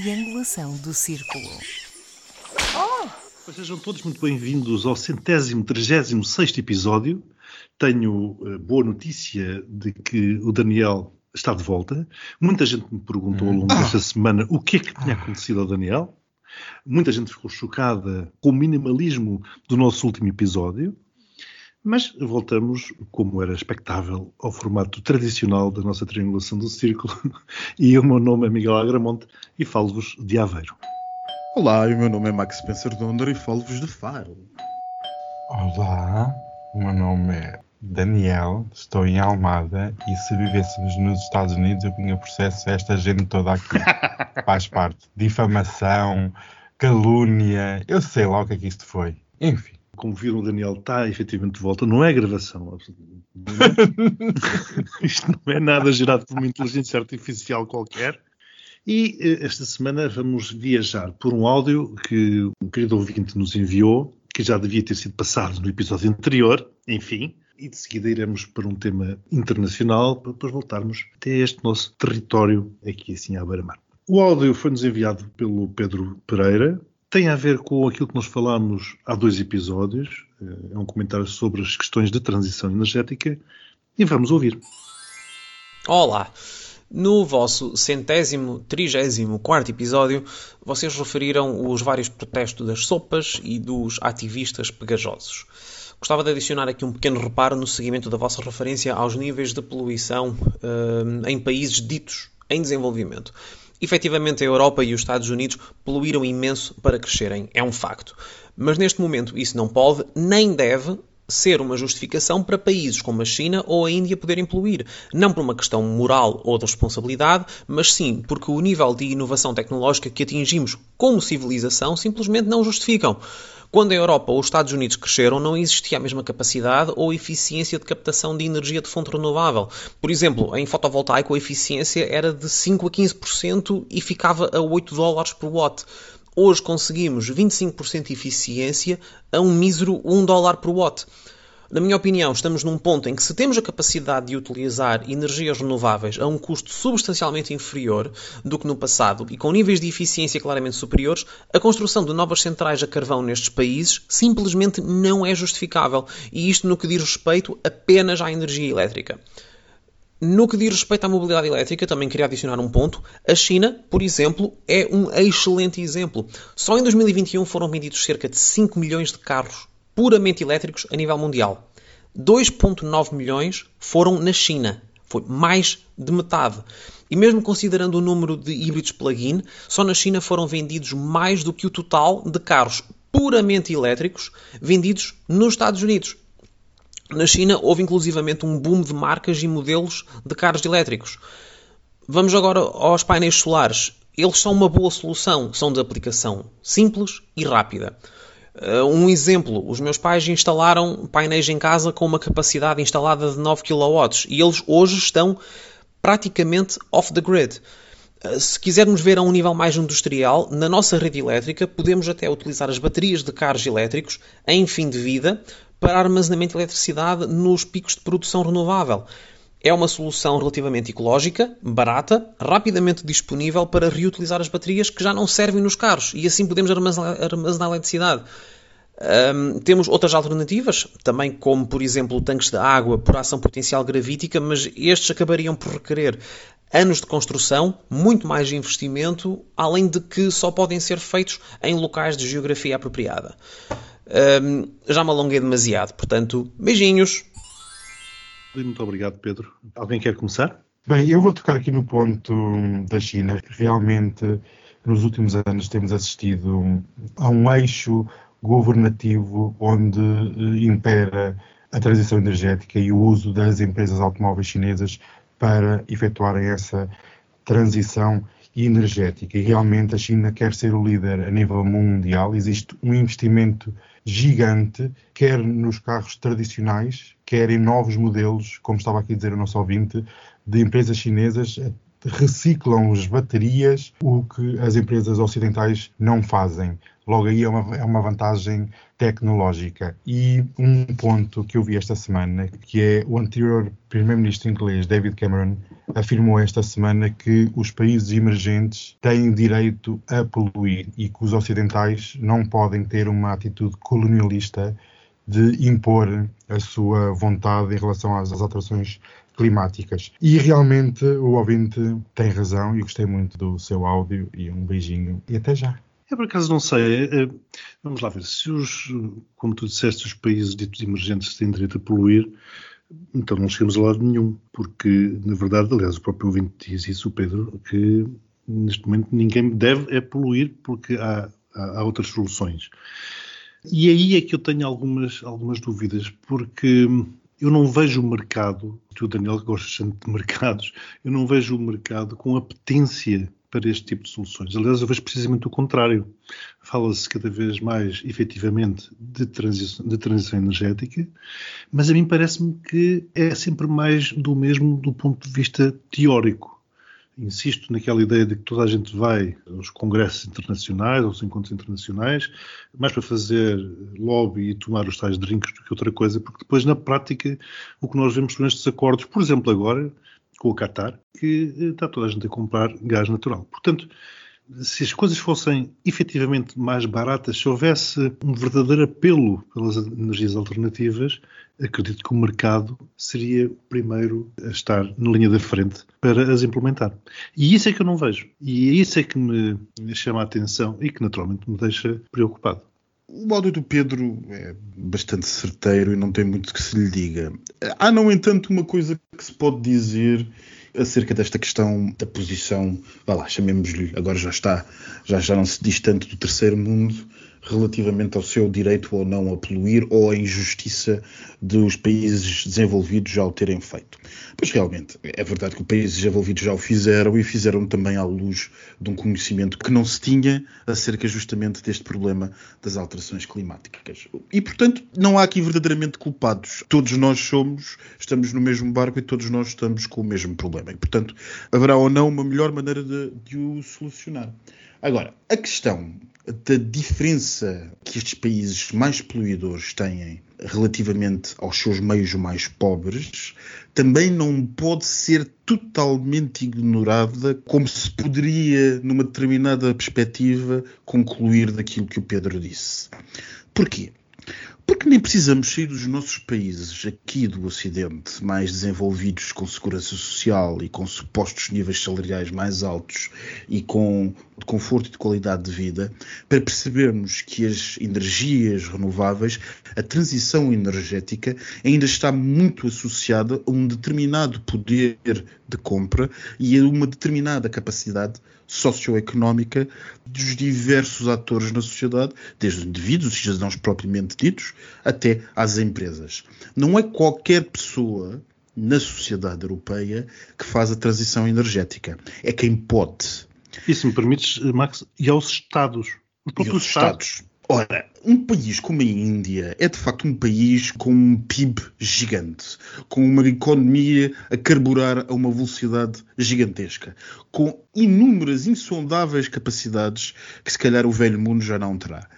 triangulação do círculo. Oh! Sejam todos muito bem-vindos ao centésimo, trigésimo sexto episódio. Tenho uh, boa notícia de que o Daniel está de volta. Muita gente me perguntou ao longo ah. desta semana o que é que tinha ah. acontecido ao Daniel. Muita gente ficou chocada com o minimalismo do nosso último episódio. Mas voltamos, como era expectável, ao formato tradicional da nossa triangulação do círculo. E o meu nome é Miguel Agramonte e falo-vos de Aveiro. Olá, o meu nome é Max Spencer Donder e falo-vos de Faro. Olá, o meu nome é Daniel, estou em Almada e se vivêssemos nos Estados Unidos eu punha processo a esta gente toda aqui. Faz parte. Difamação, calúnia, eu sei lá o que é que isto foi. Enfim como viram, o Daniel está efetivamente de volta. Não é gravação. Isto não é nada gerado por uma inteligência artificial qualquer. E eh, esta semana vamos viajar por um áudio que um querido ouvinte nos enviou, que já devia ter sido passado no episódio anterior, enfim. E de seguida iremos para um tema internacional para depois voltarmos até este nosso território aqui assim à beira-mar. O áudio foi-nos enviado pelo Pedro Pereira, tem a ver com aquilo que nós falámos há dois episódios. Eh, é um comentário sobre as questões de transição energética e vamos ouvir. Olá! No vosso centésimo, trigésimo quarto episódio, vocês referiram os vários protestos das sopas e dos ativistas pegajosos. Gostava de adicionar aqui um pequeno reparo no seguimento da vossa referência aos níveis de poluição uh, em países ditos em desenvolvimento. Efetivamente, a Europa e os Estados Unidos poluíram imenso para crescerem, é um facto. Mas neste momento isso não pode nem deve ser uma justificação para países como a China ou a Índia poderem poluir. Não por uma questão moral ou de responsabilidade, mas sim porque o nível de inovação tecnológica que atingimos como civilização simplesmente não justificam. Quando a Europa ou os Estados Unidos cresceram, não existia a mesma capacidade ou eficiência de captação de energia de fonte renovável. Por exemplo, em fotovoltaico a eficiência era de 5 a 15% e ficava a 8 dólares por watt. Hoje conseguimos 25% de eficiência a um mísero 1 dólar por watt. Na minha opinião, estamos num ponto em que, se temos a capacidade de utilizar energias renováveis a um custo substancialmente inferior do que no passado e com níveis de eficiência claramente superiores, a construção de novas centrais a carvão nestes países simplesmente não é justificável. E isto no que diz respeito apenas à energia elétrica. No que diz respeito à mobilidade elétrica, também queria adicionar um ponto. A China, por exemplo, é um excelente exemplo. Só em 2021 foram vendidos cerca de 5 milhões de carros puramente elétricos a nível mundial. 2,9 milhões foram na China. Foi mais de metade. E mesmo considerando o número de híbridos plug-in, só na China foram vendidos mais do que o total de carros puramente elétricos vendidos nos Estados Unidos. Na China houve inclusivamente um boom de marcas e modelos de carros elétricos. Vamos agora aos painéis solares. Eles são uma boa solução, são de aplicação simples e rápida. Uh, um exemplo, os meus pais instalaram painéis em casa com uma capacidade instalada de 9 kW e eles hoje estão praticamente off the grid. Uh, se quisermos ver a um nível mais industrial, na nossa rede elétrica podemos até utilizar as baterias de carros elétricos em fim de vida para armazenamento de eletricidade nos picos de produção renovável. É uma solução relativamente ecológica, barata, rapidamente disponível para reutilizar as baterias que já não servem nos carros e assim podemos armazenar, armazenar eletricidade. Um, temos outras alternativas, também como, por exemplo, tanques de água por ação potencial gravítica, mas estes acabariam por requerer anos de construção, muito mais investimento, além de que só podem ser feitos em locais de geografia apropriada. Um, já me alonguei demasiado, portanto, beijinhos! Muito obrigado, Pedro. Alguém quer começar? Bem, eu vou tocar aqui no ponto da China. Realmente, nos últimos anos, temos assistido a um eixo governativo onde eh, impera a transição energética e o uso das empresas automóveis chinesas para efetuarem essa transição energética. E realmente a China quer ser o líder a nível mundial. Existe um investimento gigante, quer nos carros tradicionais, quer em novos modelos, como estava aqui a dizer o nosso ouvinte, de empresas chinesas reciclam as baterias, o que as empresas ocidentais não fazem. Logo aí é uma, é uma vantagem tecnológica. E um ponto que eu vi esta semana, que é o anterior primeiro-ministro inglês, David Cameron, afirmou esta semana que os países emergentes têm direito a poluir e que os ocidentais não podem ter uma atitude colonialista de impor a sua vontade em relação às, alterações climáticas. E realmente o ouvinte tem razão e gostei muito do seu áudio e um beijinho e até já. Eu, por acaso, não sei. É, vamos lá ver. Se os, como tu disseste, os países ditos emergentes têm direito a poluir, então não chegamos a lado nenhum. Porque, na verdade, aliás, o próprio ouvinte diz isso, o Pedro, que neste momento ninguém deve é poluir porque há, há, há outras soluções. E aí é que eu tenho algumas, algumas dúvidas, porque eu não vejo o mercado, tu, Daniel, que gostas de mercados, eu não vejo o mercado com apetência para este tipo de soluções. Aliás, eu vejo precisamente o contrário. Fala-se cada vez mais, efetivamente, de transição, de transição energética, mas a mim parece-me que é sempre mais do mesmo do ponto de vista teórico. Insisto naquela ideia de que toda a gente vai aos congressos internacionais, aos encontros internacionais, mais para fazer lobby e tomar os tais drinks do que outra coisa, porque depois, na prática, o que nós vemos são estes acordos, por exemplo, agora, com o Qatar, que eh, está toda a gente a comprar gás natural. Portanto, se as coisas fossem efetivamente mais baratas, se houvesse um verdadeiro apelo pelas energias alternativas, acredito que o mercado seria o primeiro a estar na linha da frente para as implementar. E isso é que eu não vejo. E isso é que me chama a atenção e que naturalmente me deixa preocupado. O áudio do Pedro é bastante certeiro e não tem muito que se lhe diga. Há, no entanto, uma coisa que se pode dizer acerca desta questão da posição, vá lá, chamemos-lhe, agora já está, já, já não se diz tanto do terceiro mundo, relativamente ao seu direito ou não a poluir ou a injustiça dos países desenvolvidos já o terem feito. Pois realmente, é verdade que os países desenvolvidos já o fizeram e fizeram também à luz de um conhecimento que não se tinha acerca justamente deste problema das alterações climáticas. E, portanto, não há aqui verdadeiramente culpados. Todos nós somos, estamos no mesmo barco e todos nós estamos com o mesmo problema. E, portanto, haverá ou não uma melhor maneira de, de o solucionar. Agora, a questão da diferença que estes países mais poluidores têm relativamente aos seus meios mais pobres também não pode ser totalmente ignorada, como se poderia, numa determinada perspectiva, concluir daquilo que o Pedro disse. Porquê? Porque nem precisamos sair dos nossos países aqui do Ocidente, mais desenvolvidos com segurança social e com supostos níveis salariais mais altos e com conforto e de qualidade de vida, para percebermos que as energias renováveis, a transição energética, ainda está muito associada a um determinado poder de compra e a uma determinada capacidade socioeconómica dos diversos atores na sociedade, desde os indivíduos, os cidadãos propriamente ditos, até às empresas. Não é qualquer pessoa na sociedade europeia que faz a transição energética. É quem pode. E se me permites, Max, e aos Estados. Os próprios Estados. Estados. Ora, um país como a Índia é de facto um país com um PIB gigante, com uma economia a carburar a uma velocidade gigantesca, com inúmeras, insondáveis capacidades que se calhar o velho mundo já não terá.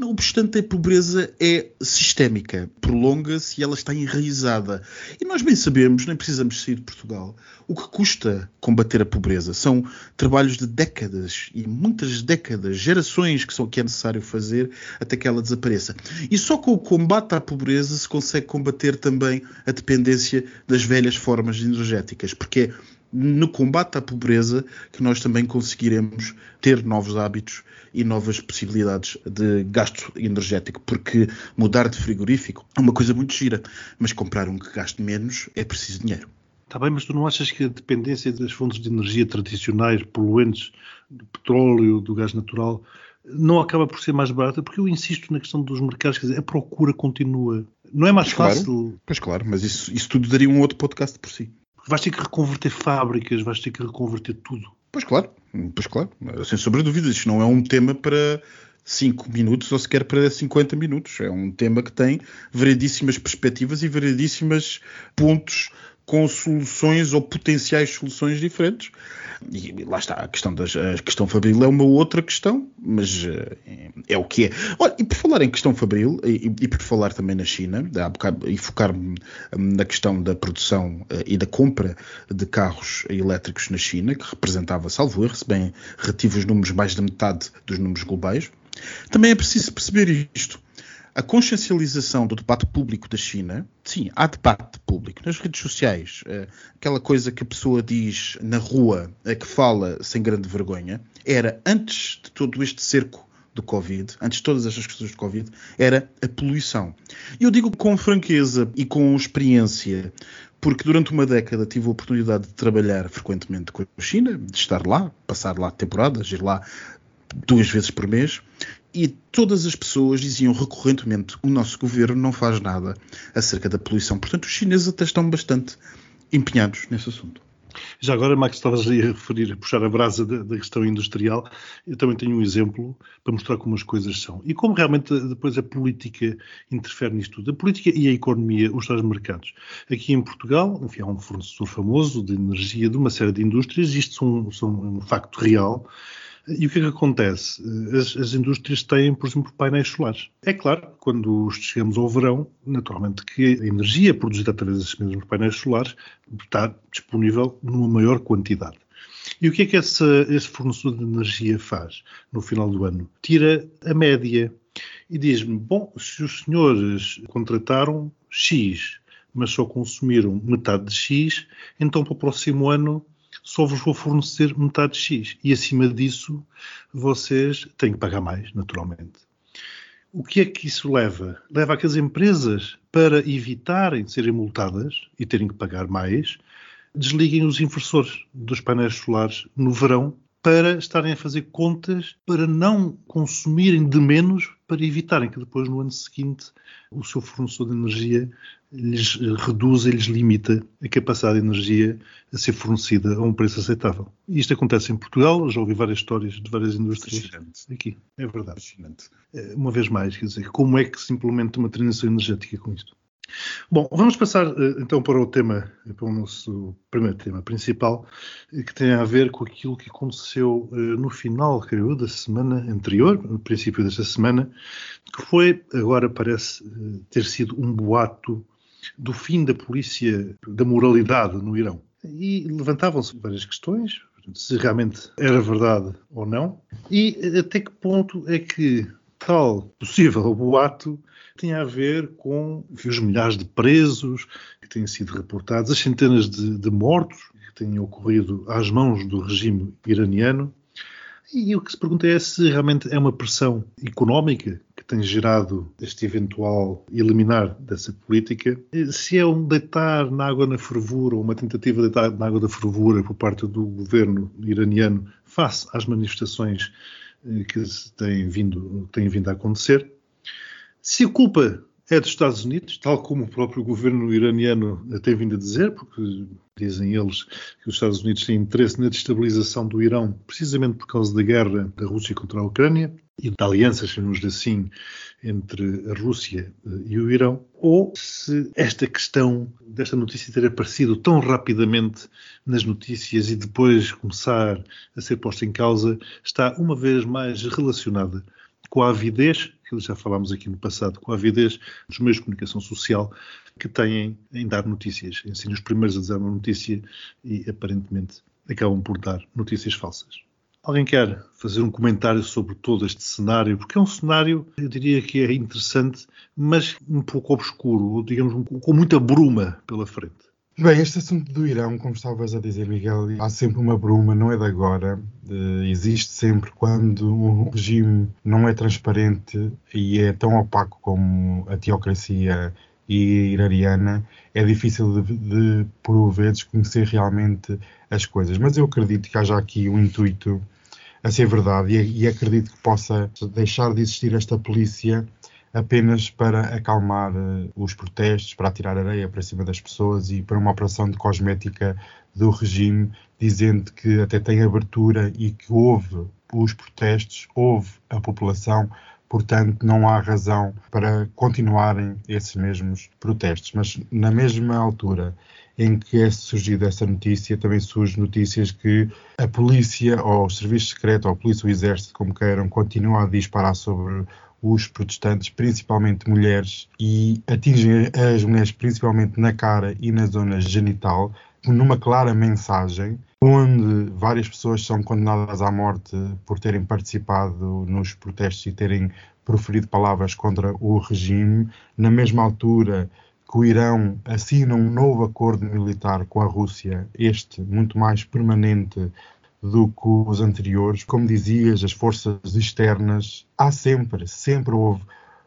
Não obstante, a pobreza é sistémica, prolonga-se e ela está enraizada. E nós bem sabemos, nem precisamos sair de Portugal, o que custa combater a pobreza. São trabalhos de décadas e muitas décadas, gerações que, são, que é necessário fazer até que ela desapareça. E só com o combate à pobreza se consegue combater também a dependência das velhas formas energéticas, porque é no combate à pobreza que nós também conseguiremos ter novos hábitos e novas possibilidades de gasto energético, porque mudar de frigorífico é uma coisa muito gira, mas comprar um que gaste menos é preciso dinheiro. Está bem, mas tu não achas que a dependência das fontes de energia tradicionais, poluentes, do petróleo, do gás natural, não acaba por ser mais barata? Porque eu insisto na questão dos mercados, quer dizer, a procura continua. Não é mais pois fácil. Claro, pois claro, mas isso, isso tudo daria um outro podcast por si. Vais ter que reconverter fábricas, vais ter que reconverter tudo. Pois claro, pois claro, sem sombra de dúvida. Isto não é um tema para 5 minutos ou sequer para 50 minutos. É um tema que tem variedíssimas perspectivas e variedíssimos pontos com soluções ou potenciais soluções diferentes. E lá está, a questão, das, a questão Fabril é uma outra questão, mas uh, é o que é. Olha, e por falar em questão Fabril, e, e por falar também na China, e focar-me na questão da produção uh, e da compra de carros elétricos na China, que representava, salvo erro, se bem retive os números mais da metade dos números globais, também é preciso perceber isto a consciencialização do debate público da China, sim, há debate público nas redes sociais, eh, aquela coisa que a pessoa diz na rua, eh, que fala sem grande vergonha, era antes de todo este cerco do Covid, antes de todas estas questões do Covid, era a poluição. E eu digo com franqueza e com experiência, porque durante uma década tive a oportunidade de trabalhar frequentemente com a China, de estar lá, passar lá temporadas, ir lá duas vezes por mês, e todas as pessoas diziam recorrentemente o nosso governo não faz nada acerca da poluição. Portanto, os chineses até estão bastante empenhados nesse assunto. Já agora, Max, estavas a referir, a puxar a brasa da, da, questão industrial. Eu também tenho um exemplo para mostrar como as coisas são. E como realmente depois a política interfere nisto tudo. A política e a economia, os tais mercados. Aqui em Portugal, enfim, há um fornecedor famoso de energia de uma série de indústrias, isto são, são um facto real. E o que é que acontece? As, as, indústrias têm, por exemplo, painéis solares. É claro, quando chegamos ao verão, naturalmente que a energia produzida através desses mesmos painéis solares está disponível numa maior quantidade. E o que é que esse, esse fornecedor de energia faz no final do ano? Tira a média e diz-me: bom, se os senhores contrataram X, mas só consumiram metade de X, então para o próximo ano só vos vou fornecer metade de X. E acima disso, vocês têm que pagar mais, naturalmente. O que é que isso leva? Leva aquelas empresas para evitarem serem multadas e terem que pagar mais, desliguem os inversores dos painéis solares no verão para estarem a fazer contas para não consumirem de menos, para evitarem que depois no ano seguinte o seu fornecedor de energia lhes reduza e lhes limita a capacidade de energia a ser fornecida a um preço aceitável. Isto acontece em Portugal, já ouvi várias histórias de várias indústrias Fascinante. aqui. É verdade. Fascinante. Eh, uma vez mais, quer dizer, como é que se implementa uma transição energética com isto? Bom, vamos passar eh, então para o tema, para o nosso primeiro tema principal, eh, que tem a ver com aquilo que aconteceu no final, creio, da semana anterior, no princípio desta semana, que foi, agora parece ter sido um boato do fim da polícia, da moralidade no Irão. E levantavam-se várias questões, se realmente era verdade ou não, e até que ponto é que tal possível boato tinha a ver com os milhares de presos que têm sido reportados, as centenas de, de mortos que têm ocorrido às mãos do regime iraniano. E o que se pergunta é se realmente é uma pressão económica que tem gerado este eventual eliminar dessa política, se é um deitar na água na fervura, ou uma tentativa de deitar na água da fervura por parte do governo iraniano face às manifestações eh, que têm vindo, têm vindo a acontecer. Se a culpa é dos Estados Unidos, tal como o próprio governo iraniano tem vindo a dizer, porque dizem eles que os Estados Unidos têm interesse na destabilização do Irão, precisamente por causa da guerra da Rússia contra a Ucrânia e da aliança, chamemos assim, entre a Rússia eh, e o Irão, ou se esta questão desta notícia ter aparecido tão rapidamente nas notícias e depois começar a ser posta em causa está uma vez mais relacionada com a avidez que já falámos aqui no passado, com a avidez dos meios de comunicação social que têm em dar notícias, em serem os primeiros a dizer uma notícia e aparentemente acabam por dar notícias falsas. Alguém quer fazer um comentário sobre todo este cenário? Porque é um cenário, eu diria que é interessante, mas um pouco obscuro, digamos, com muita bruma pela frente. Bem, este assunto do Irão, como estavas a dizer, Miguel, há sempre uma bruma, não é de agora. Existe sempre quando o regime não é transparente e é tão opaco como a teocracia iraniana, é difícil de, de, por vezes, conhecer realmente as coisas. Mas eu acredito que haja aqui um intuito a ser verdade e, e acredito que possa deixar de existir esta polícia apenas para acalmar uh, os protestos, para atirar areia para cima das pessoas e para uma operação de cosmética do regime, dizendo que até tem abertura e que houve os protestos, houve a população, portanto não há razão para continuarem esses mesmos protestos. Mas na mesma altura em que é surgida essa notícia, também surgem notícias que a polícia, ou o serviço secreto, ou a polícia, ou o exército, como queiram, continua a disparar sobre os protestantes, principalmente mulheres, e atingem as mulheres principalmente na cara e na zona genital, numa clara mensagem, onde várias pessoas são condenadas à morte por terem participado nos protestos e terem proferido palavras contra o regime, na mesma altura que o Irão assina um novo acordo militar com a Rússia, este muito mais permanente do que os anteriores. Como dizias, as forças externas, há sempre, sempre houve,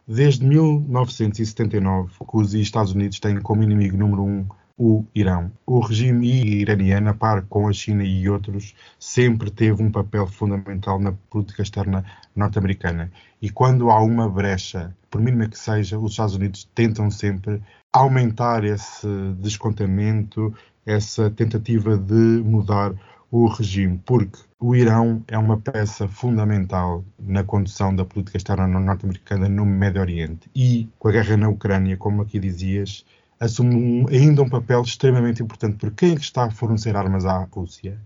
desde 1979, que os Estados Unidos têm como inimigo número um o Irão. O regime iraniano, a par com a China e outros, sempre teve um papel fundamental na política externa norte-americana. E quando há uma brecha, por mínima que seja, os Estados Unidos tentam sempre aumentar esse descontamento, essa tentativa de mudar o regime, porque o Irão é uma peça fundamental na condução da política externa norte-americana no Médio Oriente. E com a guerra na Ucrânia, como aqui dizias, assume ainda um papel extremamente importante, porque quem é está a fornecer armas à Rússia?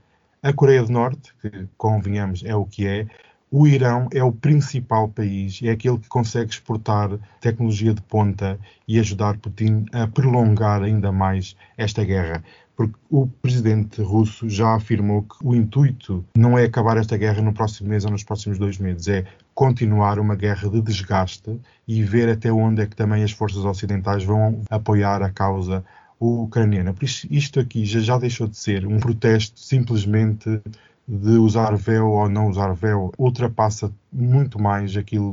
A Coreia do Norte, que convenhamos é o que é, o Irão é o principal país e é aquele que consegue exportar tecnologia de ponta e ajudar Putin a prolongar ainda mais esta guerra. Porque o presidente russo já afirmou que o intuito não é acabar esta guerra no próximo mês ou nos próximos dois meses, é continuar uma guerra de desgaste e ver até onde é que também as forças ocidentais vão apoiar a causa ucraniana. Por isso, isto aqui já, já deixou de ser um protesto simplesmente de usar véu ou não usar véu ultrapassa muito mais aquilo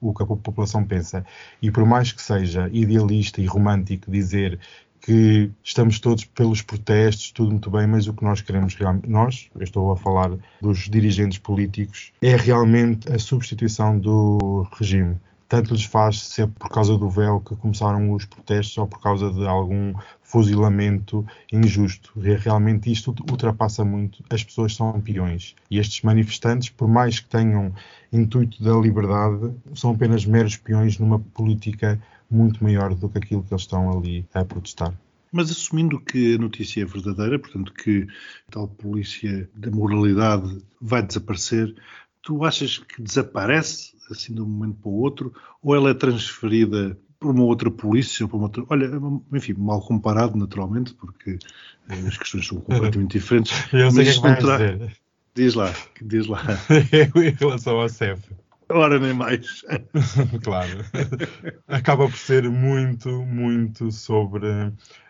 o que a população pensa. E por mais que seja idealista e romântico dizer que estamos todos pelos protestos, tudo muito bem, mas o que nós queremos realmente, nós, eu estou a falar dos dirigentes políticos, é realmente a substituição do regime tanto lhes faz se é por causa do véu que começaram os protestos ou por causa de algum fuzilamento injusto. Realmente isto ultrapassa muito. As pessoas são peões. E estes manifestantes, por mais que tenham intuito da liberdade, são apenas meros peões numa política muito maior do que aquilo que eles estão ali a protestar. Mas assumindo que a notícia é verdadeira, portanto que tal polícia da moralidade vai desaparecer, tu achas que desaparece assim de um momento para o outro ou ela é transferida para uma outra polícia, para uma outra... Olha, enfim, mal comparado naturalmente, porque eh, as questões são completamente diferentes. Eu sei mas que é que vai dizer. Diz lá, diz lá. em relação ao CEF. Ora, nem mais. claro. Acaba por ser muito, muito sobre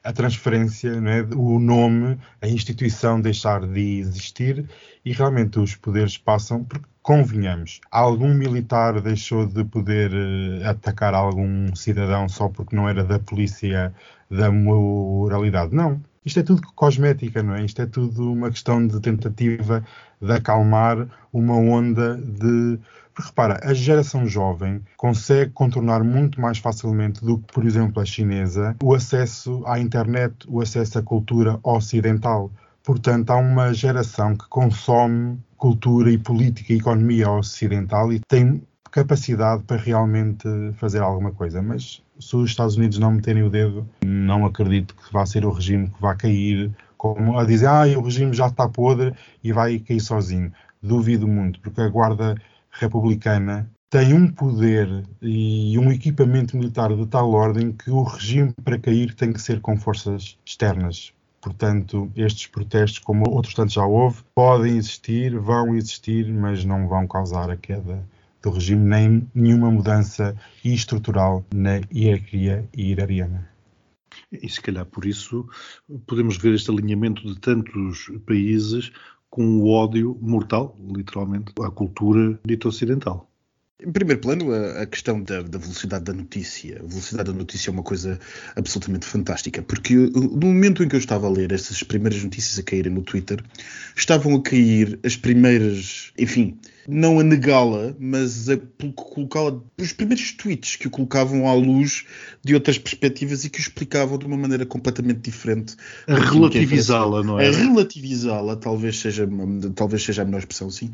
a transferência, não é? o nome, a instituição deixar de existir e realmente os poderes passam, porque convenhamos, algum militar deixou de poder uh, atacar algum cidadão só porque não era da polícia da moralidade. Não. Isto é tudo cosmética, não é? Isto é tudo uma questão de tentativa de acalmar uma onda de porque repara, a geração jovem consegue contornar muito mais facilmente do que, por exemplo, a chinesa, o acesso à internet, o acesso à cultura ocidental. Portanto, há uma geração que consome cultura e política e economia ocidental e tem capacidade para realmente fazer alguma coisa. Mas se os Estados Unidos não meterem o dedo, não acredito que vá ser o regime que vai cair, como a dizer, ah, o regime já está podre e vai cair sozinho. Duvido muito, porque a Guarda republicana tem um poder e um equipamento militar de tal ordem que o regime para cair tem que ser com forças externas. Portanto, estes protestos, como outros tantos já houve, podem existir, vão existir, mas não vão causar a queda do regime nem nenhuma mudança estrutural na hierarquia iraniana. E se calhar por isso podemos ver este alinhamento de tantos países com o ódio mortal, literalmente, à cultura dita ocidental. Em primeiro plano, a, a questão da, da, velocidade da notícia. A velocidade da notícia é uma coisa absolutamente fantástica, porque no momento em que eu estava a ler essas primeiras notícias a caírem no Twitter, estavam a cair as primeiras, enfim, não a negá-la, mas a colocá-la, os primeiros tweets que o colocavam à luz de outras perspectivas e que o explicavam de uma maneira completamente diferente. A relativizá-la, não é? A relativizá-la, talvez seja, talvez seja a melhor expressão, sim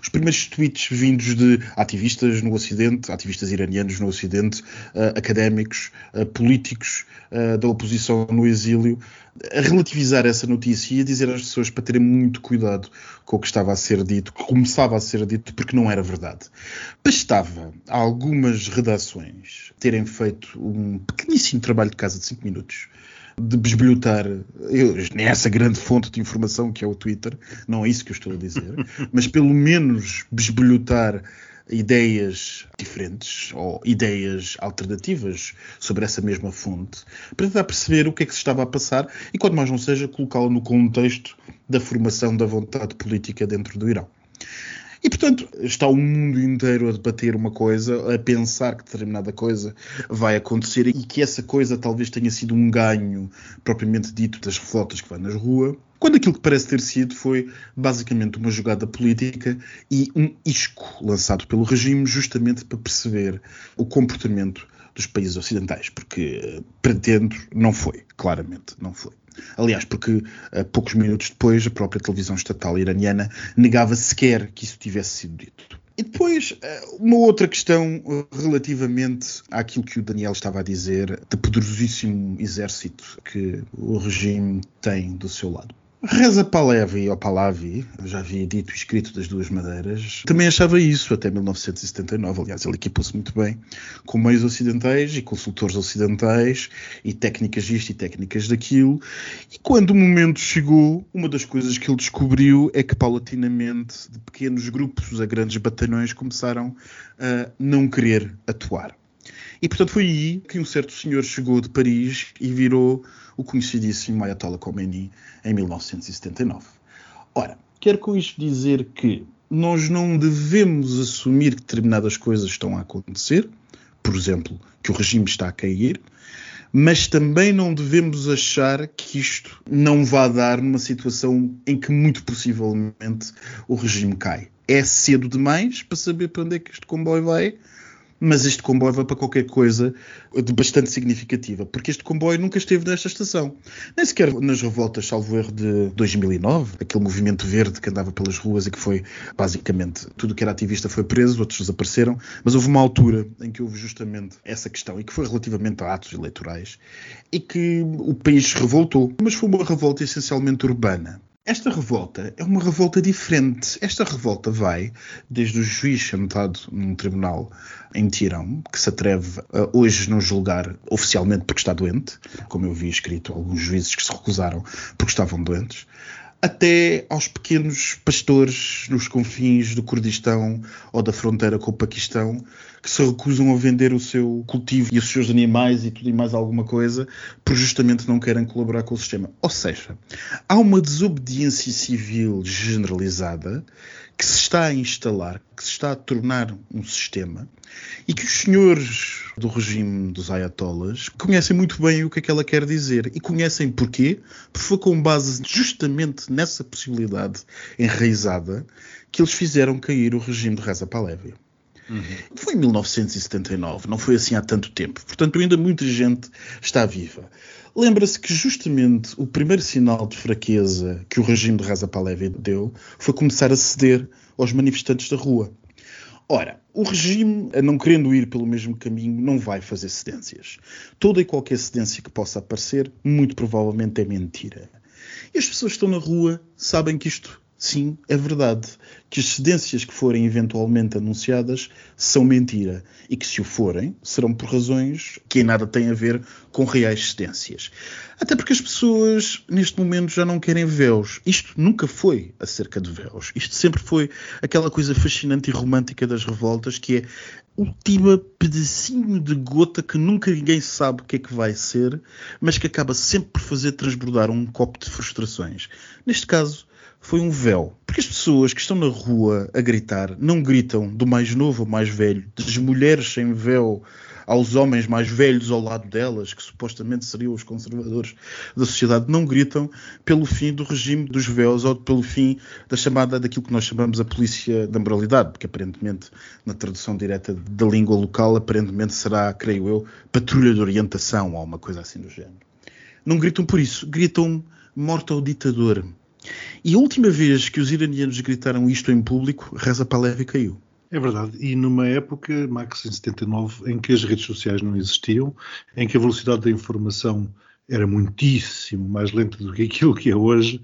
os primeiros tweets vindos de ativistas no Ocidente, ativistas iranianos no Ocidente, uh, académicos, uh, políticos uh, da oposição no exílio, a relativizar essa notícia e a dizer às pessoas para terem muito cuidado com o que estava a ser dito, que começava a ser dito, porque não era verdade. Bastava algumas redações terem feito um pequeníssimo trabalho de casa de 5 minutos de besbilhotar nessa grande fonte de informação que é o Twitter, não é isso que eu estou a dizer, mas pelo menos besbilhotar ideias diferentes ou ideias alternativas sobre essa mesma fonte para tentar perceber o que é que se estava a passar e, quando mais não seja, colocá-lo no contexto da formação da vontade política dentro do Irão. E, portanto, está o mundo inteiro a debater uma coisa, a pensar que determinada coisa vai acontecer e que essa coisa talvez tenha sido um ganho propriamente dito das revoltas que vai nas ruas, quando aquilo que parece ter sido foi basicamente uma jogada política e um isco lançado pelo regime justamente para perceber o comportamento dos países ocidentais, porque eh, pretendo não foi, claramente não foi. Aliás, porque uh, poucos minutos depois a própria televisão estatal iraniana negava sequer que isso tivesse sido dito. E depois, eh, uma outra questão eh, relativamente àquilo que o Daniel estava a dizer, de poderosíssimo exército que o regime tem do seu lado. Reza Pahlavi ou Pahlavi, já havia dito e escrito das duas madeiras, também achava isso até 1979. Aliás, ele equipou-se muito bem com meios ocidentais e consultores ocidentais e técnicas disto e técnicas daquilo. E quando o momento chegou, uma das coisas que ele descobriu é que paulatinamente, de pequenos grupos a grandes batalhões, começaram a não querer atuar. E portanto foi aí que um certo senhor chegou de Paris e virou o conhecidíssimo Ayatollah Khomeini em 1979. Ora, quero com isto dizer que nós não devemos assumir que determinadas coisas estão a acontecer, por exemplo, que o regime está a cair, mas também não devemos achar que isto não vá dar numa situação em que muito possivelmente o regime cai. É cedo demais para saber para onde é que este comboio vai, mas este comboio vai para qualquer coisa de bastante significativa, porque este comboio nunca esteve nesta estação. Nem sequer nas revoltas, salvo erro, de 2009, aquele movimento verde que andava pelas ruas e que foi, basicamente, tudo que era ativista foi preso, outros desapareceram, mas houve uma altura em que houve justamente essa questão, e que foi relativamente a atos eleitorais, e que o país revoltou, mas foi uma revolta essencialmente urbana. Esta revolta é uma revolta diferente. Esta revolta vai desde o juiz sentado num tribunal em Tirão, que se atreve a hoje não julgar oficialmente porque está doente, como eu vi escrito alguns juízes que se recusaram porque estavam doentes, até aos pequenos pastores nos confins do Kurdistão ou da fronteira com o Paquistão que se recusam a vender o seu cultivo e os seus animais e tudo e mais alguma coisa por justamente não querem colaborar com o sistema. Ou seja, há uma desobediência civil generalizada que se está a instalar, que se está a tornar um sistema e que os senhores do regime dos ayatollahs conhecem muito bem o que é que ela quer dizer. E conhecem porquê? Porque foi com base justamente nessa possibilidade enraizada que eles fizeram cair o regime de Reza Pahlavi. Uhum. Foi em 1979, não foi assim há tanto tempo. Portanto, ainda muita gente está viva. Lembra-se que justamente o primeiro sinal de fraqueza que o regime de Reza Pahlavi deu foi começar a ceder aos manifestantes da rua. Ora, o regime, não querendo ir pelo mesmo caminho, não vai fazer cedências. Toda e qualquer cedência que possa aparecer, muito provavelmente é mentira. E as pessoas que estão na rua sabem que isto sim, é verdade que as cedências que forem eventualmente anunciadas são mentira e que, se o forem, serão por razões que em nada têm a ver com reais cedências. Até porque as pessoas, neste momento, já não querem véus. Isto nunca foi acerca de véus. Isto sempre foi aquela coisa fascinante e romântica das revoltas que é última pedacinho de gota que nunca ninguém sabe o que é que vai ser, mas que acaba sempre por fazer transbordar um copo de frustrações. Neste caso, foi um véu. Porque as pessoas que estão na rua a gritar não gritam do mais novo ao mais velho, das mulheres sem véu aos homens mais velhos ao lado delas, que supostamente seriam os conservadores da sociedade, não gritam pelo fim do regime dos véus ou pelo fim da chamada daquilo que nós chamamos a polícia da moralidade, porque aparentemente, na tradução direta da língua local, aparentemente será, creio eu, patrulha de orientação ou uma coisa assim do género. Não gritam por isso, gritam morte ao ditador E a última vez que os iranianos gritaram isto em público, Reza Pahlavi caiu. É verdade. E numa época, Max, em 79, em que as redes sociais não existiam, em que a velocidade da informação era muitíssimo mais lenta do que aquilo que é hoje,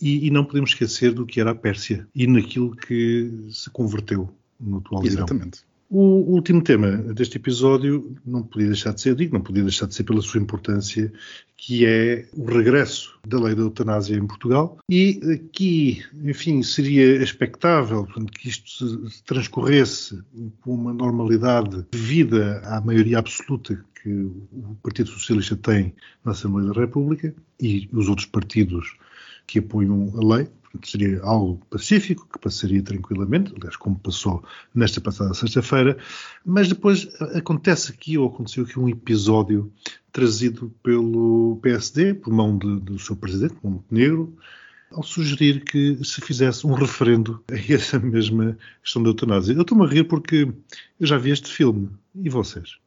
e, e não podemos esquecer do que era a Pérsia e naquilo que se converteu no atual Irão. O último tema deste episódio não podia deixar de ser, digo, não podia deixar de ser pela sua importância, que é o regresso da lei da eutanásia em Portugal. E aqui, enfim, seria expectável portanto, que isto se transcorresse com uma normalidade devida à maioria absoluta que o Partido Socialista tem na Assembleia da República e os outros partidos que apoiam a lei. Portanto, seria algo pacífico, que passaria tranquilamente, aliás, como passou nesta passada sexta-feira, mas depois acontece aqui, ou aconteceu aqui um episódio trazido pelo PSD, por mão de, do seu presidente, Montenegro, ao sugerir que se fizesse um referendo a essa mesma questão da eutanásia. Eu estou-me a rir porque eu já vi este filme. E vocês?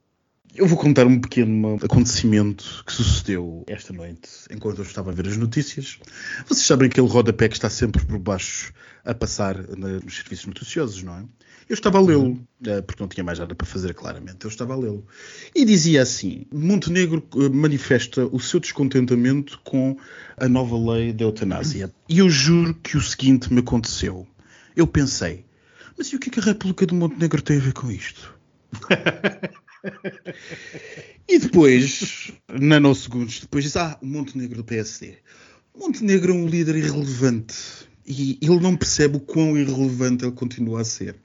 Eu vou contar um pequeno acontecimento que sucedeu esta noite, enquanto eu estava a ver as notícias. Vocês sabem aquele rodapé que está sempre por baixo a passar nos serviços noticiosos, não é? Eu estava a lê-lo, eh, porque não tinha mais nada para fazer, claramente. Eu estava a lê-lo. E dizia assim: Montenegro eh, manifesta o seu descontentamento com a nova lei da eutanásia. E eu juro que o seguinte me aconteceu. Eu pensei, mas e o que é que a República de Montenegro tem a ver com isto? e depois, nanosegundos depois, diz: Ah, o Montenegro do PSD. Montenegro é um líder irrelevante. E ele não percebe o quão irrelevante ele continua a ser.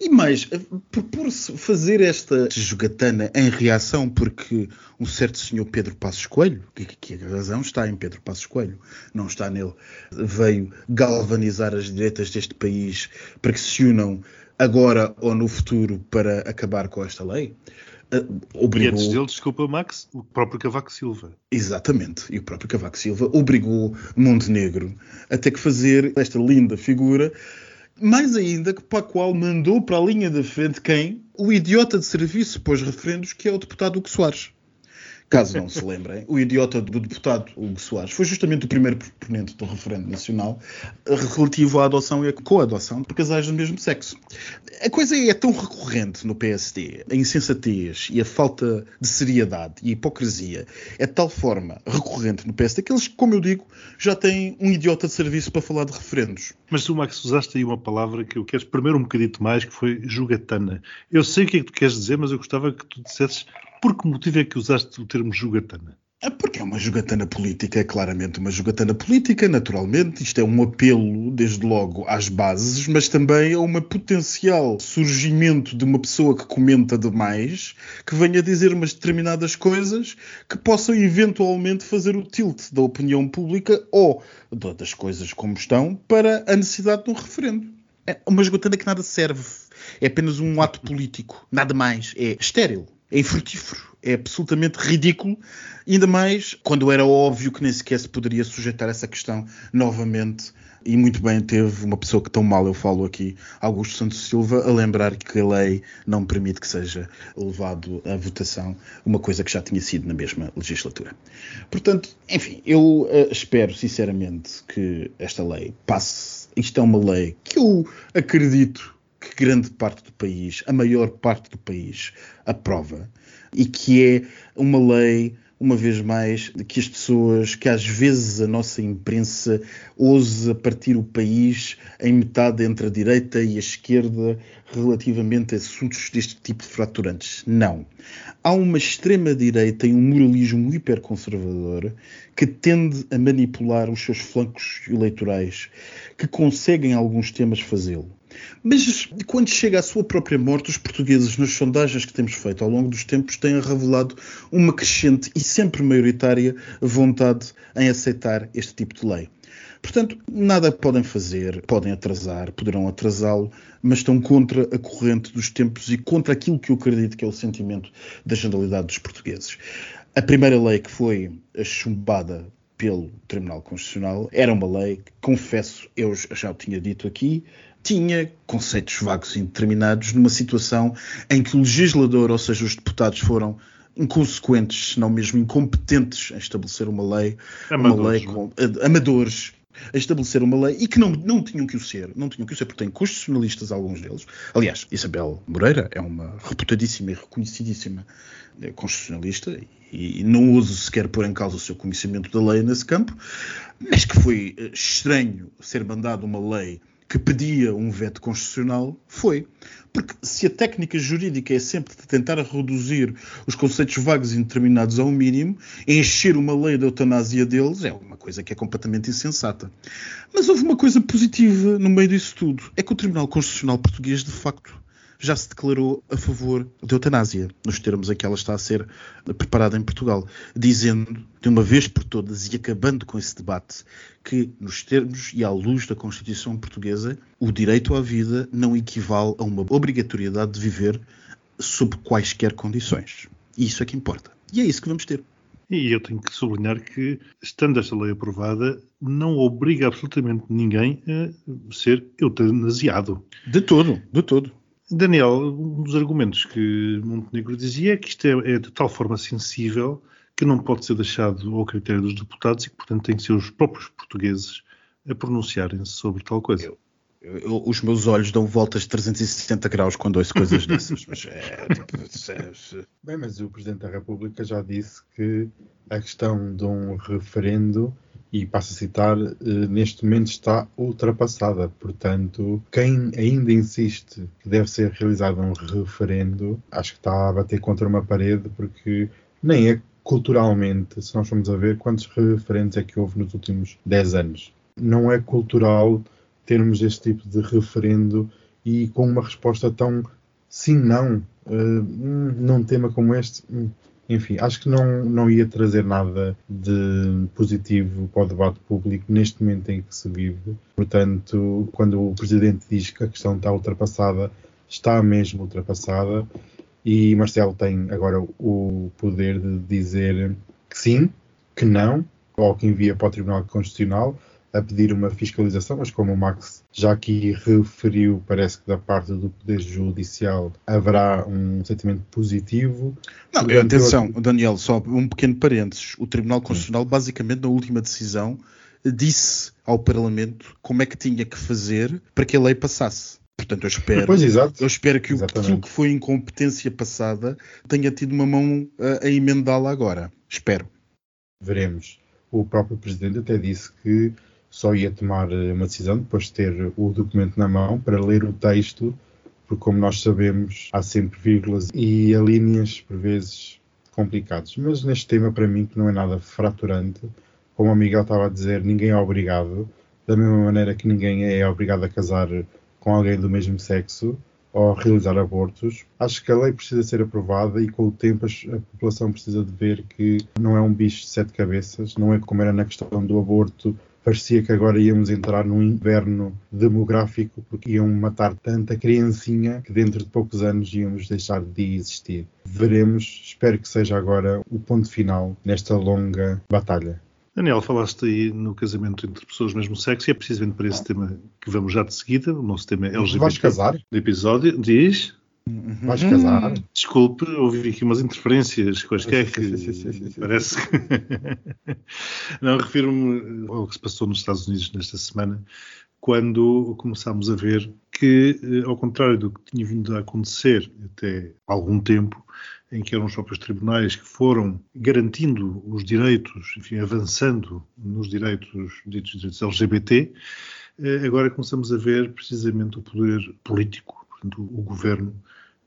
E mais, propor-se fazer esta jogatana em reação porque um certo senhor Pedro Passos Coelho, que, que a razão está em Pedro Passos Coelho, não está nele, veio galvanizar as direitas deste país para que se unam agora ou no futuro para acabar com esta lei. Uh, obrigou... E antes dele, desculpa, Max, o próprio Cavaco Silva. Exatamente, e o próprio Cavaco Silva obrigou Montenegro a ter que fazer esta linda figura, mais ainda que para a qual mandou para a linha da frente quem? O idiota de serviço pós referendos, que é o deputado Hugo Soares. Caso não se lembrem, o idiota do deputado Hugo Soares foi justamente o primeiro proponente do referendo nacional relativo à adoção e à coadoção de casais do mesmo sexo. A coisa é tão recorrente no PSD, a insensatez e a falta de seriedade e a hipocrisia é de tal forma recorrente no PSD que eles, como eu digo, já têm um idiota de serviço para falar de referendos. Mas tu, Max, usaste aí uma palavra que eu quero primeiro um bocadito mais, que foi jogatana. Eu sei o que é que tu queres dizer, mas eu gostava que tu dissesses por que motivo é que usaste o termo jogatana? É porque é uma jogatana política, é claramente uma jogatana política, naturalmente. Isto é um apelo, desde logo, às bases, mas também a um potencial surgimento de uma pessoa que comenta demais, que venha dizer umas determinadas coisas que possam eventualmente fazer o tilt da opinião pública ou das coisas como estão para a necessidade de um referendo. É uma esgotana que nada serve. É apenas um ato político. Nada mais. É estéril é infrutífero, é absolutamente ridículo, ainda mais quando era óbvio que nem sequer se poderia sujeitar essa questão novamente. E muito bem teve uma pessoa que tão mal eu falo aqui, Augusto Santos Silva, a lembrar que a lei não permite que seja levado à votação uma coisa que já tinha sido na mesma legislatura. Portanto, enfim, eu uh, espero sinceramente que esta lei passe. Isto é uma lei que eu acredito que grande parte do país, a maior parte do país, aprova e que é uma lei uma vez mais, que as pessoas, que às vezes a nossa imprensa ousa partir o país em metade entre a direita e a esquerda relativamente a assuntos deste tipo de fraturantes. Não. Há uma extrema-direita e um moralismo hiperconservador que tende a manipular os seus flancos eleitorais, que conseguem em alguns temas fazê-lo. Mas quando chega à sua própria morte, os portugueses, nas sondagens que temos feito ao longo dos tempos, têm revelado uma crescente e sempre maioritária vontade em aceitar este tipo de lei. Portanto, nada podem fazer, podem atrasar, poderão atrasá-lo, mas estão contra a corrente dos tempos e contra aquilo que eu acredito que é o sentimento da generalidade dos portugueses. A primeira lei que foi chumbada pelo Tribunal Constitucional era uma lei que, confesso, eu já o tinha dito aqui, tinha conceitos vagos e indeterminados numa situação em que o legislador, ou seja, os deputados, foram inconsequentes, se não mesmo incompetentes em estabelecer uma lei, amadores, uma lei com, uh, amadores, a estabelecer uma lei e que não, não tinham que o ser, não tinham que o ser, porque têm constitucionalistas alguns deles. Aliás, Isabel Moreira é uma reputadíssima e reconhecidíssima eh, constitucionalista e não uso sequer pôr em causa o seu conhecimento da lei nesse campo, mas que foi eh, estranho ser mandado uma lei que pedia um veto constitucional foi. Porque se a técnica jurídica é sempre de tentar reduzir os conceitos vagos e indeterminados ao mínimo, encher uma lei da eutanásia deles é uma coisa que é completamente insensata. Mas houve uma coisa positiva no meio disso tudo: é que o Tribunal Constitucional Português, de facto, já se declarou a favor da eutanásia, nos termos em que ela está a ser preparada em Portugal, dizendo de uma vez por todas e acabando com esse debate que, nos termos e à luz da Constituição portuguesa, o direito à vida não equivale a uma obrigatoriedade de viver sob quaisquer condições. E isso é que importa. E é isso que vamos ter. E eu tenho que sublinhar que, estando esta lei aprovada, não obriga absolutamente ninguém a ser eutanasiado. De todo, de todo. Daniel, um dos argumentos que Montenegro dizia é que isto é, é, de tal forma sensível que não pode ser deixado ao critério dos deputados e que, portanto, tem que ser os próprios portugueses a pronunciarem-se sobre tal coisa. Eu, eu, os meus olhos dão voltas de 360 graus quando ouço coisas dessas. mas é, tipo, é, Bem, mas o Presidente da República já disse que a questão de um referendo e passo a citar, eh, neste momento está ultrapassada. Portanto, quem ainda insiste que deve ser realizado um referendo, acho que está a bater contra uma parede, porque nem é culturalmente, se nós formos a ver quantos referendos é que houve nos últimos 10 anos. Não é cultural termos este tipo de referendo e com uma resposta tão sim, não, uh, num tema como este, hum, enfim, acho que não, não ia trazer nada de positivo para o debate público neste momento em que se vive. Portanto, quando o Presidente diz que a questão está ultrapassada, está mesmo ultrapassada e Marcelo tem agora o poder de dizer que sim, que não, ou que envia para o Tribunal Constitucional a pedir uma fiscalização, mas como o Max já aqui referiu, parece que da parte do Poder Judicial haverá um sentimento positivo. Não, atenção, Daniel, só um pequeno parênteses. O Tribunal Constitucional, Sim. basicamente, na última decisão, disse ao Parlamento como é que tinha que fazer para que a lei passasse. Portanto, eu espero, pois, eu espero que aquilo que foi incompetência passada tenha tido uma mão a, a emendá-la agora. Espero. Veremos. O próprio Presidente até disse que só ia tomar eh, uma decisão depois de ter o documento na mão para ler o texto, porque, como nós sabemos, há sempre vírgulas e linhas, por vezes, complicados. Mas neste tema, para mim, que não é nada fraturante, como o Miguel estava a dizer, ninguém é obrigado, da mesma maneira que ninguém é obrigado a casar com alguém do mesmo sexo ou realizar abortos. Acho que a lei precisa ser aprovada e com o tempo a população precisa de ver que não é um bicho de sete cabeças, não é como era na questão do aborto parecia que agora íamos entrar num inverno demográfico porque iam matar tanta criancinha que dentro de poucos anos íamos deixar de existir. Veremos, espero que seja agora o ponto final nesta longa batalha. Daniel, falaste aí no casamento entre pessoas do mesmo sexo e é precisamente para esse tema que vamos já de seguida. O nosso tema é LGBT. Vais casar? Do episódio. Diz? Uhum. Vais casar? Desculpe, houve aqui umas interferências quaisquer que parece que. Não, refiro-me ao que se passou nos Estados Unidos nesta semana, quando começámos a ver que, eh, ao contrário do que tinha vindo a acontecer até algum tempo, em que eram os próprios tribunais que foram garantindo os direitos, enfim, avançando nos direitos, ditos direitos LGBT, eh, agora começamos a ver precisamente o poder político, portanto, o governo,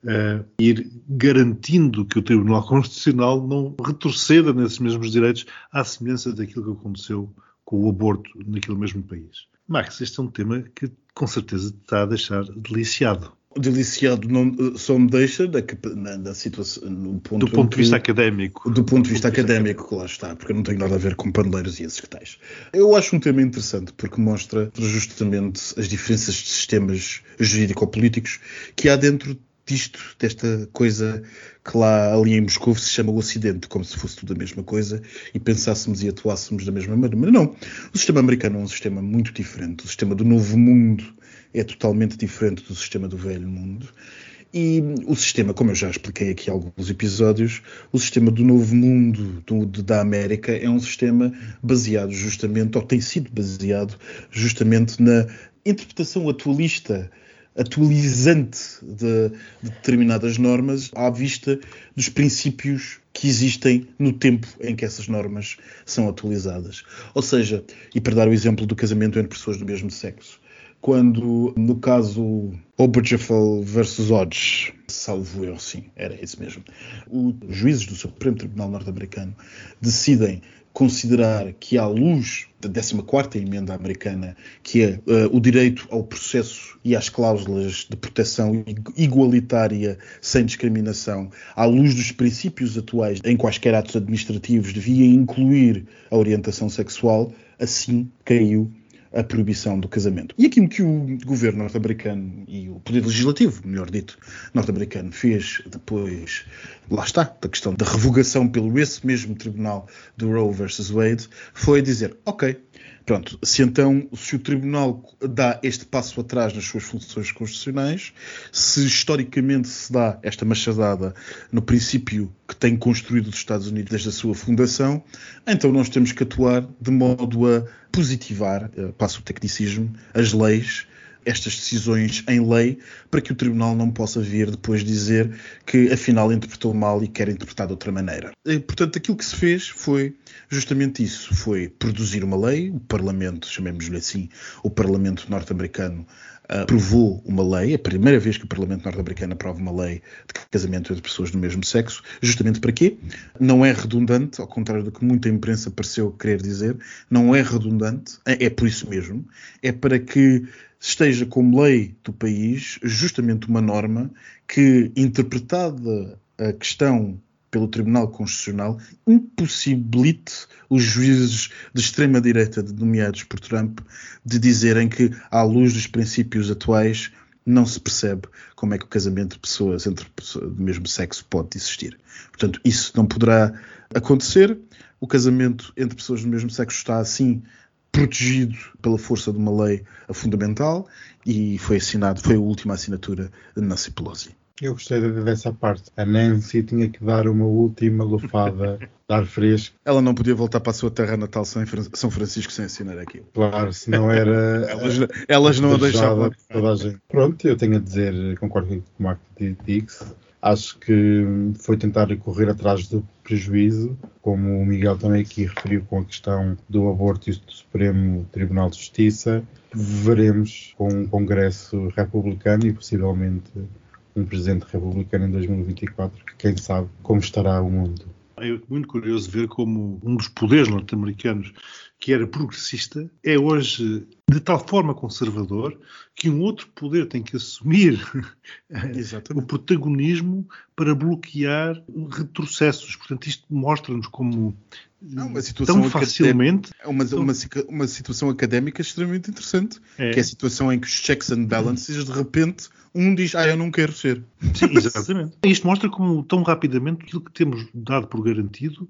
uh, ir garantindo que o Tribunal Constitucional não retroceda nesses mesmos direitos, à semelhança daquilo que aconteceu com o aborto naquele mesmo país. Max, este é um tema que com certeza está a deixar deliciado. Deliciado não, só me deixa da, situação, no ponto do ponto de vista académico. Do ponto de vista académico, que lá está, porque não tenho nada a ver com paneleiros e esses que tais. Eu acho um tema interessante porque mostra justamente as diferenças de sistemas jurídico-políticos que há dentro disto, desta coisa que lá ali em Moscou se chama o Ocidente, como se fosse tudo a mesma coisa e pensássemos e atuássemos da mesma maneira. Mas não, o sistema americano é um sistema muito diferente. O sistema do novo mundo é totalmente diferente do sistema do velho mundo. E o sistema, como eu já expliquei aqui em alguns episódios, o sistema do novo mundo do, da América é um sistema baseado justamente, ou tem sido baseado justamente na interpretação atualista atualizante de, de, determinadas normas à vista dos princípios que existem no tempo em que essas normas são atualizadas. Ou seja, e para dar o exemplo do casamento entre pessoas do mesmo sexo, quando no caso Obergefell versus Hodge, salvo eu, sim, era isso mesmo, os juízes do Supremo Tribunal Norte-Americano decidem considerar que, à luz da 14 emenda americana, que é uh, o direito ao processo e às cláusulas de proteção igualitária sem discriminação, à luz dos princípios atuais em quaisquer atos administrativos devia incluir a orientação sexual, assim caiu a proibição do casamento. E aquilo que o governo norte-americano e o poder legislativo, melhor dito, norte-americano fez depois, lá está, da questão da revogação pelo esse mesmo tribunal do Roe versus Wade, foi dizer, ok, Pronto, se então, se o Tribunal dá este passo atrás nas suas funções constitucionais, se historicamente se dá esta machadada no princípio que tem construído os Estados Unidos desde a sua fundação, então nós temos que atuar de modo a positivar, eh, passo o tecnicismo, as leis estas decisões em lei para que o Tribunal não possa vir depois dizer que afinal interpretou mal e quer interpretar de outra maneira. E, portanto, aquilo que se fez foi justamente isso, foi produzir uma lei, o Parlamento, chamemos-lhe assim, o Parlamento norte-americano aprovou uma lei, a primeira vez que o Parlamento norte-americano aprova uma lei de casamento entre pessoas do mesmo sexo, justamente para quê? Não é redundante, ao contrário do que muita imprensa pareceu querer dizer, não é redundante, é, é por isso mesmo, é para que esteja como lei do país justamente uma norma que, interpretada a questão pelo Tribunal Constitucional, impossibilite os juízes de extrema-direita nomeados por Trump de dizerem que, à luz dos princípios atuais, não se percebe como é que o casamento de pessoas entre pessoas do mesmo sexo pode existir. Portanto, isso não poderá acontecer. O casamento entre pessoas do mesmo sexo está, assim, protegido pela força de uma lei fundamental e foi assinado, foi a última assinatura de Nancy Pelosi. Eu gostei dessa parte. A Nancy tinha que dar uma última lufada de ar fresco. Ela não podia voltar para a sua terra natal São Francisco sem assinar aquilo. Claro, se não era. elas, elas não a deixavam. Toda a gente. Pronto, eu tenho a dizer, concordo com o Marco disse. Acho que foi tentar correr atrás do prejuízo, como o Miguel também aqui referiu com a questão do aborto e do Supremo Tribunal de Justiça. Veremos com um Congresso republicano e possivelmente um presidente republicano em 2024, que quem sabe como estará o mundo. É muito curioso ver como um dos poderes norte-americanos que era progressista, é hoje de tal forma conservador que um outro poder tem que assumir o protagonismo para bloquear retrocessos. Portanto, isto mostra-nos como tão facilmente. É uma, uma, uma, situação académica extremamente interessante, é. que é a situação em que os checks and balances de repente um diz, ah, eu não quero ser. Sim, exatamente. Isto mostra como tão rapidamente aquilo que temos dado por garantido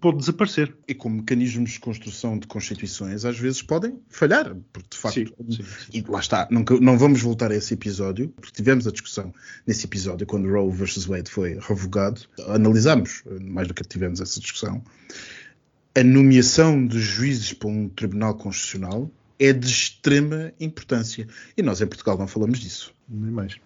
pode desaparecer. E como mecanismos de construção de constituições às vezes podem falhar, porque de facto. Sim, sim, sim. E lá está, não, não vamos voltar a esse episódio, porque tivemos a discussão nesse episódio, quando Roe versus Wade foi revogado, analisámos, mais do que tivemos essa discussão, a nomeação de juízes para um tribunal constitucional é de extrema importância. E nós em Portugal não falamos disso. Nem mais.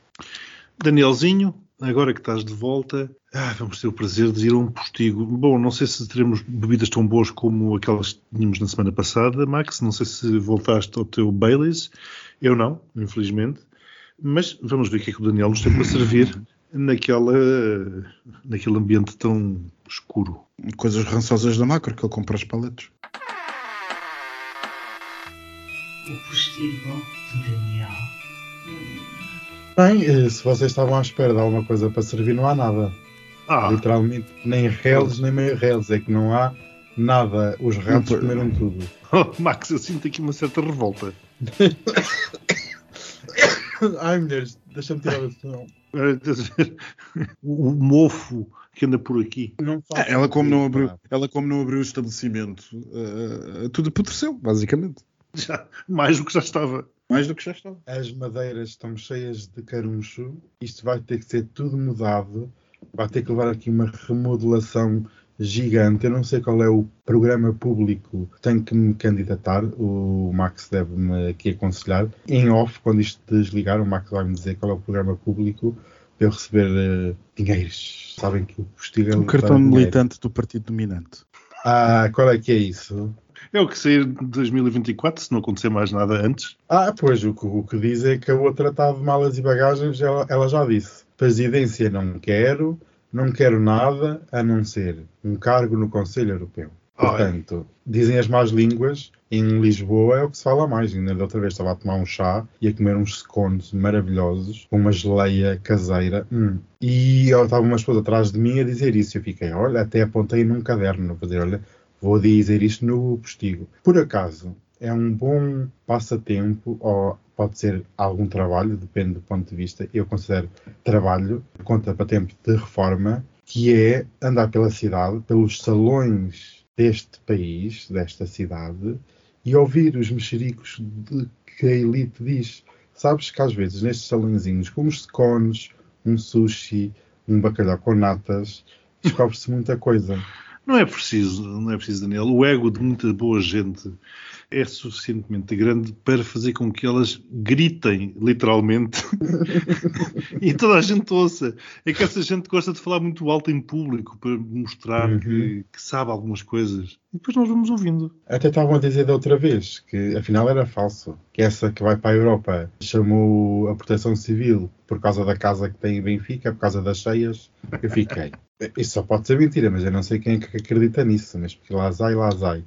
Danielzinho, agora que estás de volta, ah, vamos ter o prazer de ir a um postigo. Bom, não sei se teremos bebidas tão boas como aquelas que tínhamos na semana passada, Max. Não sei se voltaste ao teu Baileys. Eu não, infelizmente. Mas vamos ver o que é que o Daniel nos tem para servir naquela, naquele ambiente tão escuro. Coisas rançosas da macro que ele compra os paletes. O postigo de Daniel. Bem, eh, se vocês estavam à espera de alguma coisa para servir, não há nada. Ah. Literalmente, nem reles, nem meio reles. É que não há nada. Os ratos comeram tudo. Oh, Max, eu sinto aqui uma certa revolta. Ai, mulheres, deixa-me tirar o som. O mofo que anda por aqui. É, ela, como não abriu, ela, como não abriu o estabelecimento, uh, tudo apodreceu, basicamente. Já, mais do que já estava. Mais do que já estava. As madeiras estão cheias de caruncho. Isto vai ter que ser tudo mudado. Vai ter que levar aqui uma remodelação gigante. Eu não sei qual é o programa público que tenho que me candidatar. O Max deve-me aqui aconselhar. Em off, quando isto desligar, o Max vai-me dizer qual é o programa público para eu receber uh, dinheiros. Sabem que o postigo é Um cartão dinheiro. militante do partido dominante. Ah, qual é que é isso? É o que sair de 2024, se não acontecer mais nada antes. Ah, pois, o que, o que diz é que a outra está de malas e bagagens, ela, ela já disse. Presidência não quero, não quero nada a não ser um cargo no Conselho Europeu. Portanto, dizem as más línguas, em Lisboa é o que se fala mais. Ainda da outra vez estava a tomar um chá e a comer uns scones maravilhosos, uma geleia caseira. Hum. E estava uma esposa atrás de mim a dizer isso. Eu fiquei, olha, até apontei num caderno, a fazer, olha, vou dizer isto no postigo. Por acaso, é um bom passatempo, ou pode ser algum trabalho, depende do ponto de vista. Eu considero trabalho, conta para tempo de reforma, que é andar pela cidade, pelos salões deste país, desta cidade, e ouvir os mexericos de que a elite diz. Sabes que às vezes nestes salõezinhos, com uns scones, um sushi, um bacalhau com natas, descobre-se muita coisa. Não é preciso, não é preciso, Daniel. O ego de muita boa gente é suficientemente grande para fazer com que elas gritem, literalmente, e toda a gente ouça. É que essa gente gosta de falar muito alto em público para mostrar Uhum. que, que sabe algumas coisas. E depois nós vamos ouvindo. Até estavam a dizer da outra vez que afinal era falso. Que essa que vai para a Europa chamou a proteção civil por causa da casa que tem em Benfica, por causa das cheias. Eu fiquei. Isso só pode ser mentira, mas eu não sei quem é que acredita nisso. Mas porque lá sai, lá sai.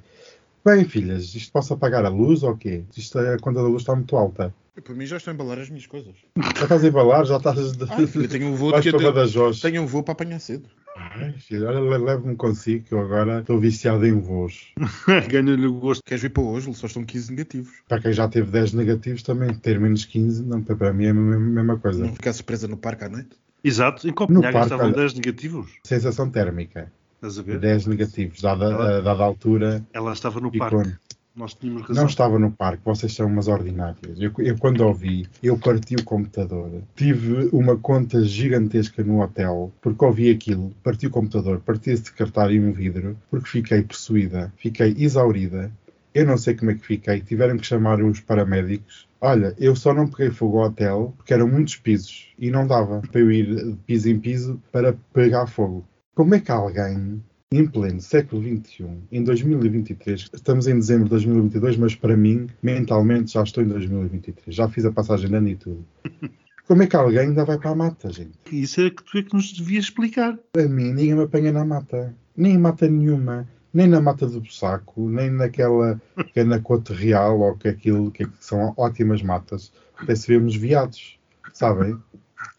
Bem, filhas, isto posso apagar a luz ou quê? Isto, a conta da luz está muito alta. Para mim já estou a embalar as minhas coisas. Já estás a embalar, já estás. De... Ah, filho, eu tenho um voo de para Badajoz. Tenho um voo para apanhar cedo. Ai, filho, olha, le- leve-me consigo que eu agora estou viciado em voos. Ganha-lhe o gosto. Queres vir para hoje? Só estão 15 negativos. Para quem já teve 10 negativos também, ter menos 15, não, para mim é a mesma, coisa. Não ficar surpresa no parque à noite? Exato. Em Copenhague parque, estavam olha. 10 negativos. Sensação térmica. Estás a ver? 10 negativos, dada, Ela- a dada altura. Ela estava no parque. quando? Nós tínhamos razão. Não estava no parque, vocês são umas ordinárias. Eu, eu quando ouvi, eu parti o computador. Tive uma conta gigantesca no hotel, porque ouvi aquilo, parti o computador, parti a secretária e um vidro, porque fiquei possuída, fiquei exaurida. Eu não sei como é que fiquei, tiveram que chamar os paramédicos. Olha, eu só não peguei fogo ao hotel porque eram muitos pisos e não dava para eu ir de piso em piso para pegar fogo. Como é que alguém em pleno século XXI, em 2023, estamos em dezembro de 2022, mas para mim, mentalmente, já estou em 2023. Já fiz a passagem de ano e tudo. Como é que alguém ainda vai para a mata, gente? Isso é que tu é que nos devias explicar. Para mim, ninguém me apanha na mata. Nem em mata nenhuma. Nem na mata do Bussaco, nem naquela que é na Cote Real, ou que é aquilo que, são ótimas matas. Até se vemos viados, sabem?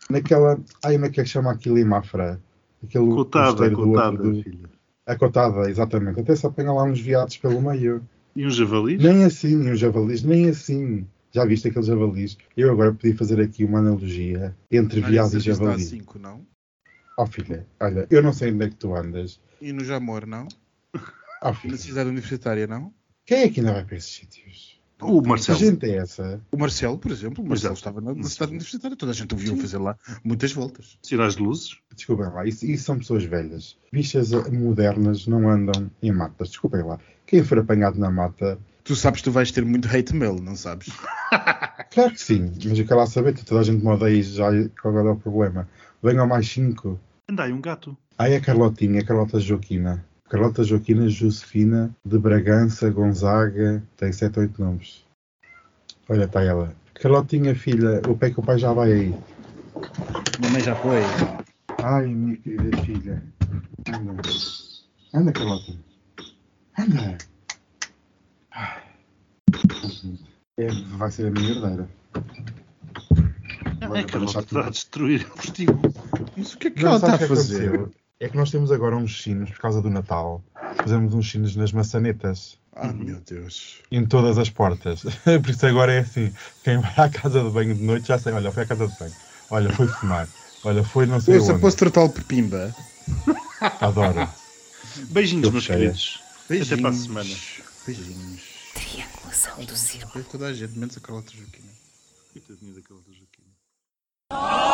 Naquela. Ai, como é que é que chama aquilo em Mafra? Aquele Cotada, mosteiro do outro cotada, do- filha. A cotada, exatamente. Até se apanha lá uns viados pelo meio. E um javalis? Nem assim, uns javalis, nem assim. Já viste aqueles javalis? Eu agora podia fazer aqui uma analogia entre viado e javali. 5, não? Oh filha, olha, eu não sei onde é que tu andas. E no Jamor, não? Oh E filha, na cidade universitária, não? quem é que ainda vai para esses sítios? O Que Marcelo. gente é essa? O Marcelo, por exemplo. O Marcelo Exato. estava na, cidade universitária. Toda a gente o viu fazer lá muitas voltas. Sinais de luzes? Desculpem lá, isso, isso são pessoas velhas. Bichas modernas não andam em matas. Desculpem lá. Quem for apanhado na mata, Tu sabes que tu vais ter muito hate mail, não sabes? claro que sim. Mas eu quero lá saber, toda a gente me odeia já qual é o problema. Venham mais cinco. Anda aí um gato. Aí a Carlotinha, a Carlota Joaquina. Carlota Joaquina Josefina de Bragança, Gonzaga, tem sete ou oito nomes. Olha, está ela. Carlotinha, filha, o pai que o pai já vai aí. Minha mãe já foi. Ai, minha querida filha. Anda. Anda, Carlota. Anda. É, vai ser a minha herdeira. É que ela está a destruir o postigo. Mas o que é que Não, ela está a que fazer? É que nós temos agora uns sinos por causa do Natal. Fizemos uns sinos nas maçanetas. Ah, meu Deus. em todas as portas. Por isso agora é assim: quem vai à casa de banho de noite já sei, olha, foi à casa de banho, olha, foi fumar, olha, foi não sei Ouça, onde. posso tratá-lo por pimba? Adoro. Beijinhos, meus queridos. Beijinhos. Até para a semana. Beijinhos. Triangulação do círculo. Toda a gente, menos a Carlota Joaquina. Coitadinha daquela da Joaquina.